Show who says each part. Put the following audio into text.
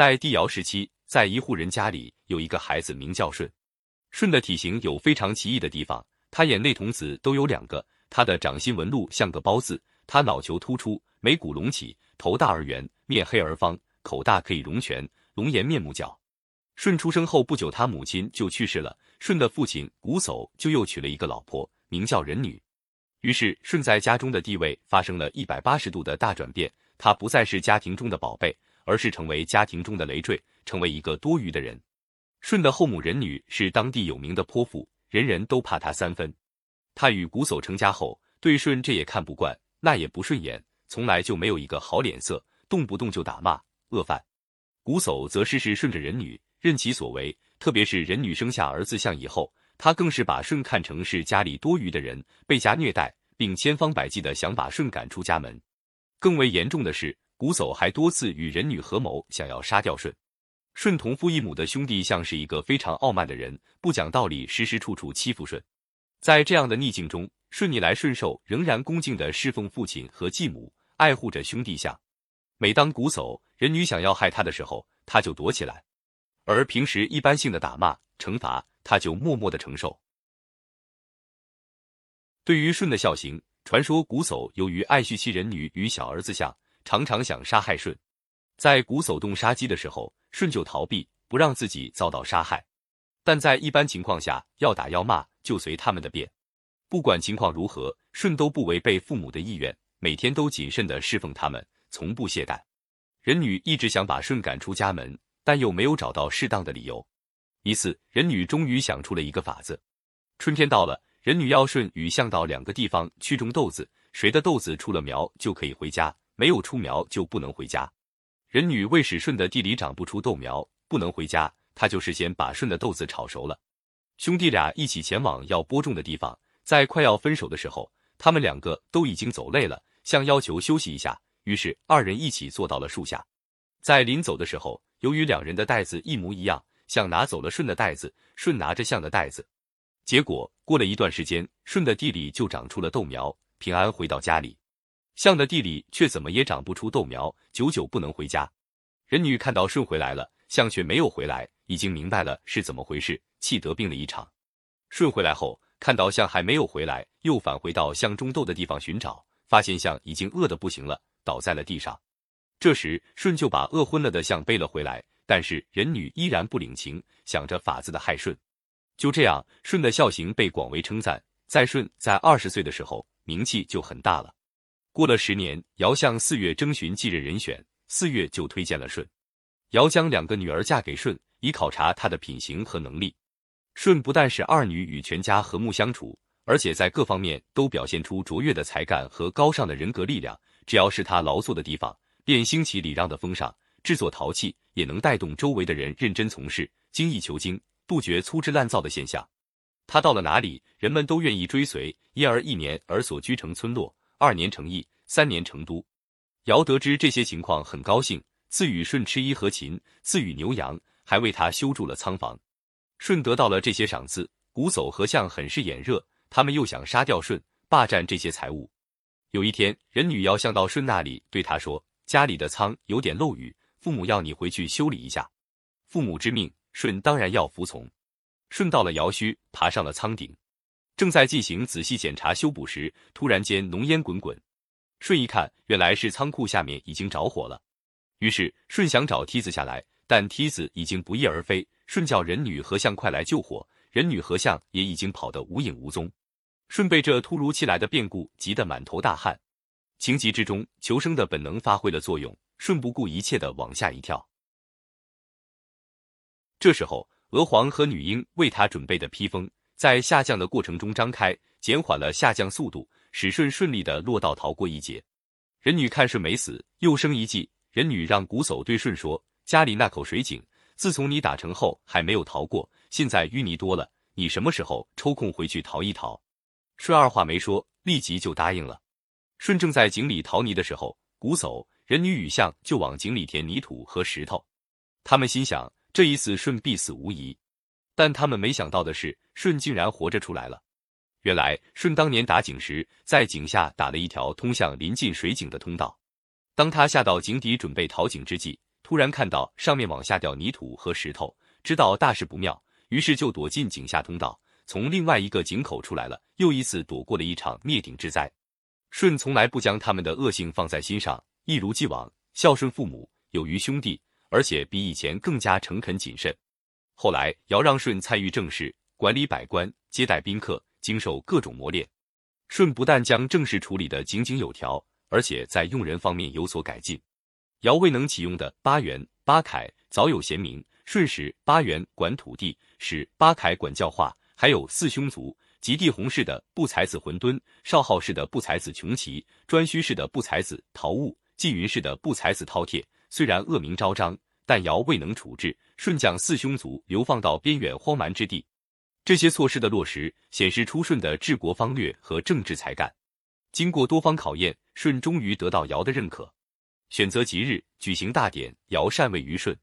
Speaker 1: 在帝尧时期，在一户人家里有一个孩子，名叫舜。舜的体型有非常奇异的地方，他眼内瞳子都有两个，他的掌心纹路像个包字，他脑球突出，眉骨隆起，头大而圆，面黑而方，口大可以容拳，龙颜面目角。舜出生后不久，他母亲就去世了。舜的父亲瞽叟就又娶了一个老婆，名叫人女。于是舜在家中的地位发生了一百八十度的大转变，他不再是家庭中的宝贝，而是成为家庭中的累赘，成为一个多余的人。舜的后母人女是当地有名的泼妇，人人都怕她三分。他与瞽叟成家后，对舜这也看不惯，那也不顺眼，从来就没有一个好脸色，动不动就打骂饿饭。瞽叟则事事顺着人女。任其所为，特别是人女生下儿子相以后，他更是把舜看成是家里多余的人，被家虐待，并千方百计的想把舜赶出家门。更为严重的是，古叟还多次与人女合谋，想要杀掉舜。舜同父异母的兄弟像是一个非常傲慢的人，不讲道理，时时处处欺负舜。在这样的逆境中，舜逆来顺受，仍然恭敬的侍奉父亲和继母，爱护着兄弟相。每当古叟、人女想要害他的时候，他就躲起来。而平时一般性的打骂惩罚，他就默默的承受。对于舜的孝行，传说古叟由于爱续其人女与小儿子相，常常想杀害舜。在瞽叟动杀机的时候，舜就逃避，不让自己遭到杀害。但在一般情况下，要打要骂就随他们的便。不管情况如何，舜都不违背父母的意愿，每天都谨慎的侍奉他们，从不懈怠。人女一直想把舜赶出家门。但又没有找到适当的理由。一次，人女终于想出了一个法子。春天到了，人女要舜与向到两个地方去种豆子，谁的豆子出了苗就可以回家，没有出苗就不能回家。人女为使舜的地里长不出豆苗，不能回家，他就事先把舜的豆子炒熟了。兄弟俩一起前往要播种的地方，在快要分手的时候，他们两个都已经走累了，向要求休息一下，于是二人一起坐到了树下。在临走的时候，由于两人的袋子一模一样，象拿走了舜的袋子，舜拿着象的袋子。结果过了一段时间，舜的地里就长出了豆苗，平安回到家里。象的地里却怎么也长不出豆苗，久久不能回家。人女看到舜回来了，象却没有回来，已经明白了是怎么回事，气得病了一场。舜回来后，看到象还没有回来，又返回到象种豆的地方寻找，发现象已经饿得不行了，倒在了地上。这时，舜就把饿昏了的象背了回来，但是人女依然不领情，想着法子的害舜。就这样，舜的孝行被广为称赞。在舜在二十岁的时候，名气就很大了。过了十年，尧向四月征询继任人选，四月就推荐了舜。尧将两个女儿嫁给舜，以考察他的品行和能力。舜不但使二女与全家和睦相处，而且在各方面都表现出卓越的才干和高尚的人格力量。只要是他劳作的地方，便兴起礼让的风尚，制作陶器也能带动周围的人认真从事，精益求精，杜绝粗制滥造的现象。他到了哪里，人们都愿意追随，因而一年而所居成村落，二年成邑，三年成都。尧得知这些情况，很高兴，赐予舜吃衣和琴，赐予牛羊，还为他修筑了仓房。舜得到了这些赏赐，瞽叟和象很是眼热，他们又想杀掉舜，霸占这些财物。有一天，人女要向到舜那里，对他说。家里的仓有点漏雨，父母要你回去修理一下。父母之命，舜当然要服从。舜到了尧墟，爬上了仓顶，正在进行仔细检查修补时，突然间浓烟滚滚。舜一看，原来是仓库下面已经着火了。于是舜想找梯子下来，但梯子已经不翼而飞。舜叫人女和象快来救火，人女和象也已经跑得无影无踪。舜被这突如其来的变故急得满头大汗。情急之中，求生的本能发挥了作用，舜不顾一切的往下一跳。这时候，娥皇和女婴为他准备的披风在下降的过程中张开，减缓了下降速度，使舜顺利的落到逃过一劫。人女看舜没死，又生一计。人女让瞽叟对舜说：“家里那口水井，自从你打成后还没有逃过，现在淤泥多了，你什么时候抽空回去逃一逃？”舜二话没说，立即就答应了。舜正在井里淘泥的时候，瞽叟、人女与象就往井里填泥土和石头。他们心想，这一次舜必死无疑。但他们没想到的是，舜竟然活着出来了。原来，舜当年打井时，在井下打了一条通向临近水井的通道。当他下到井底准备淘井之际，突然看到上面往下掉泥土和石头，知道大事不妙，于是就躲进井下通道，从另外一个井口出来了，又一次躲过了一场灭顶之灾。舜从来不将他们的恶性放在心上，一如既往孝顺父母，有余兄弟，而且比以前更加诚恳谨慎。后来尧让舜参与政事，管理百官，接待宾客，经受各种磨练。舜不但将政事处理得井井有条，而且在用人方面有所改进。尧未能启用的八元、八楷早有贤明，舜使八元管土地，使八楷管教化，还有四兄族。及帝洪氏的不才子浑敦，少昊氏的不才子穷奇，颛顼氏的不才子陶物，纪云氏的不才子饕餮。虽然恶名昭彰，但尧未能处置，舜将四兄族流放到边远荒蛮之地。这些措施的落实，显示出舜的治国方略和政治才干。经过多方考验，舜终于得到尧的认可，选择吉日举行大典，尧禅位于舜。